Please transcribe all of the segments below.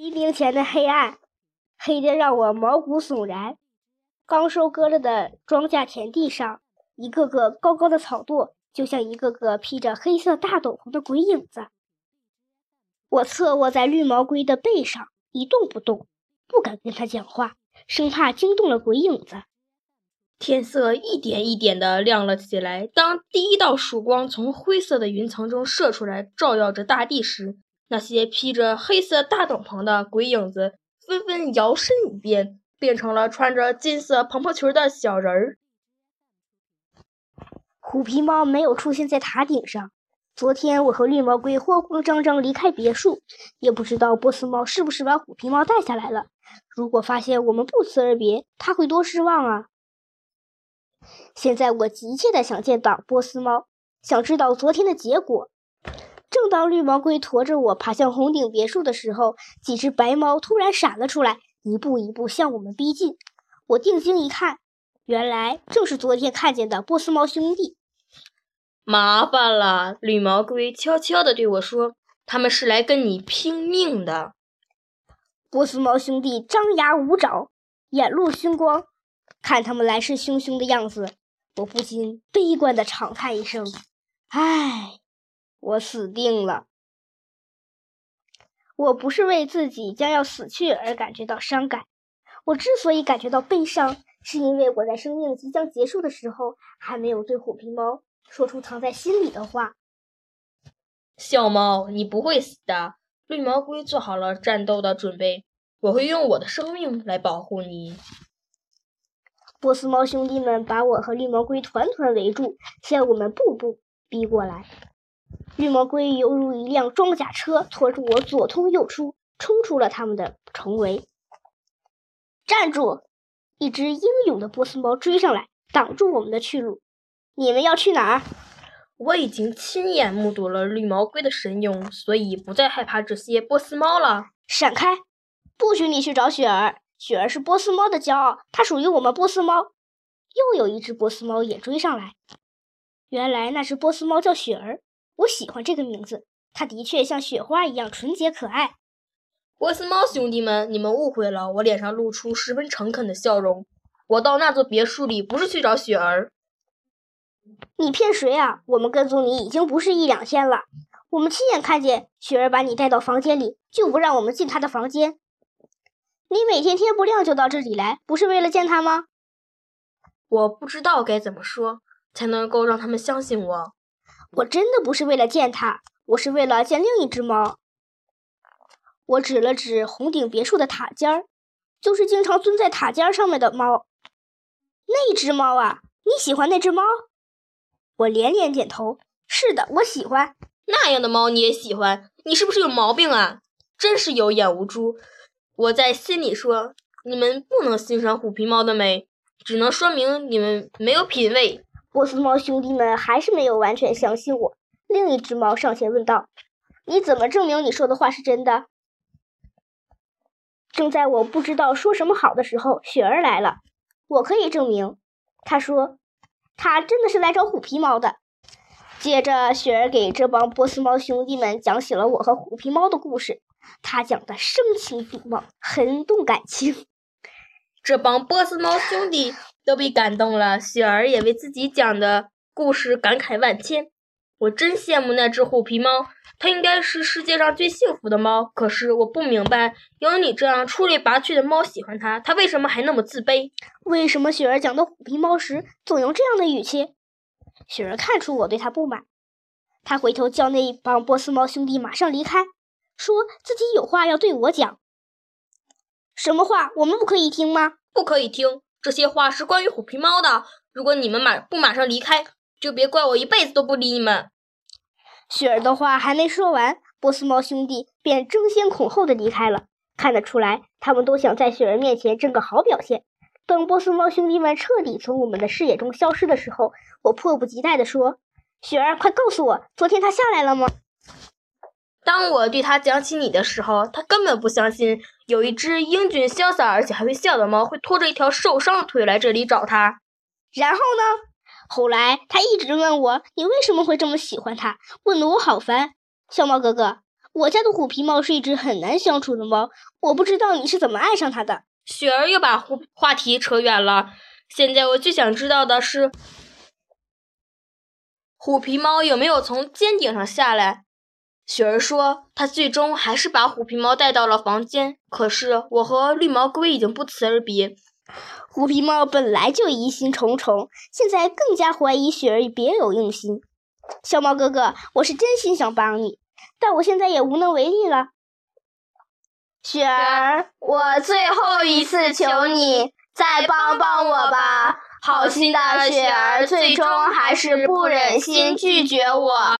黎明前的黑暗，黑得让我毛骨悚然。刚收割了的庄稼田地上，一个个高高的草垛，就像一个个披着黑色大斗篷的鬼影子。我侧卧在绿毛龟的背上，一动不动，不敢跟他讲话，生怕惊动了鬼影子。天色一点一点的亮了起来。当第一道曙光从灰色的云层中射出来，照耀着大地时，那些披着黑色大斗篷的鬼影子纷纷摇身一变，变成了穿着金色蓬蓬裙的小人儿。虎皮猫没有出现在塔顶上。昨天我和绿毛龟慌慌张张离开别墅，也不知道波斯猫是不是把虎皮猫带下来了。如果发现我们不辞而别，他会多失望啊！现在我急切的想见到波斯猫，想知道昨天的结果。正当绿毛龟驮着我爬向红顶别墅的时候，几只白猫突然闪了出来，一步一步向我们逼近。我定睛一看，原来正是昨天看见的波斯猫兄弟。麻烦了，绿毛龟悄悄地对我说：“他们是来跟你拼命的。”波斯猫兄弟张牙舞爪，眼露凶光。看他们来势汹汹的样子，我不禁悲观的长叹一声：“唉，我死定了。”我不是为自己将要死去而感觉到伤感，我之所以感觉到悲伤，是因为我在生命即将结束的时候，还没有对虎皮猫说出藏在心里的话。小猫，你不会死的。绿毛龟做好了战斗的准备，我会用我的生命来保护你。波斯猫兄弟们把我和绿毛龟团团围住，向我们步步逼过来。绿毛龟犹如一辆装甲车，拖着我左冲右出，冲出了他们的重围。站住！一只英勇的波斯猫追上来，挡住我们的去路。你们要去哪儿？我已经亲眼目睹了绿毛龟的神勇，所以不再害怕这些波斯猫了。闪开！不许你去找雪儿。雪儿是波斯猫的骄傲，它属于我们波斯猫。又有一只波斯猫也追上来。原来那只波斯猫叫雪儿，我喜欢这个名字，它的确像雪花一样纯洁可爱。波斯猫兄弟们，你们误会了，我脸上露出十分诚恳的笑容。我到那座别墅里不是去找雪儿。你骗谁啊？我们跟踪你已经不是一两天了，我们亲眼看见雪儿把你带到房间里，就不让我们进她的房间。你每天天不亮就到这里来，不是为了见他吗？我不知道该怎么说才能够让他们相信我。我真的不是为了见他，我是为了见另一只猫。我指了指红顶别墅的塔尖儿，就是经常蹲在塔尖上面的猫。那只猫啊，你喜欢那只猫？我连连点头。是的，我喜欢那样的猫，你也喜欢？你是不是有毛病啊？真是有眼无珠。我在心里说：“你们不能欣赏虎皮猫的美，只能说明你们没有品味。”波斯猫兄弟们还是没有完全相信我。另一只猫上前问道：“你怎么证明你说的话是真的？”正在我不知道说什么好的时候，雪儿来了。我可以证明，他说他真的是来找虎皮猫的。接着，雪儿给这帮波斯猫兄弟们讲起了我和虎皮猫的故事。他讲的声情并茂，很动感情。这帮波斯猫兄弟都被感动了，雪儿也为自己讲的故事感慨万千。我真羡慕那只虎皮猫，它应该是世界上最幸福的猫。可是我不明白，有你这样出类拔萃的猫喜欢它，它为什么还那么自卑？为什么雪儿讲到虎皮猫时总用这样的语气？雪儿看出我对它不满，她回头叫那帮波斯猫兄弟马上离开。说自己有话要对我讲，什么话？我们不可以听吗？不可以听，这些话是关于虎皮猫的。如果你们马不马上离开，就别怪我一辈子都不理你们。雪儿的话还没说完，波斯猫兄弟便争先恐后的离开了。看得出来，他们都想在雪儿面前挣个好表现。等波斯猫兄弟们彻底从我们的视野中消失的时候，我迫不及待地说：“雪儿，快告诉我，昨天他下来了吗？”当我对他讲起你的时候，他根本不相信有一只英俊潇洒而且还会笑的猫会拖着一条受伤的腿来这里找他。然后呢？后来他一直问我，你为什么会这么喜欢他？问得我好烦。小猫哥哥，我家的虎皮猫是一只很难相处的猫，我不知道你是怎么爱上它的。雪儿又把话话题扯远了。现在我最想知道的是，虎皮猫有没有从尖顶上下来？雪儿说，她最终还是把虎皮猫带到了房间。可是我和绿毛龟已经不辞而别。虎皮猫本来就疑心重重，现在更加怀疑雪儿别有用心。小猫哥哥，我是真心想帮你，但我现在也无能为力了。雪儿，我最后一次求你，再帮帮我吧！好心的雪儿最终还是不忍心拒绝我。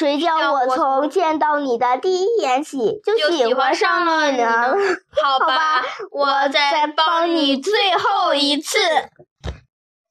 谁叫我从见到你的第一眼起就喜欢上了你呢？好吧，我再帮你最后一次。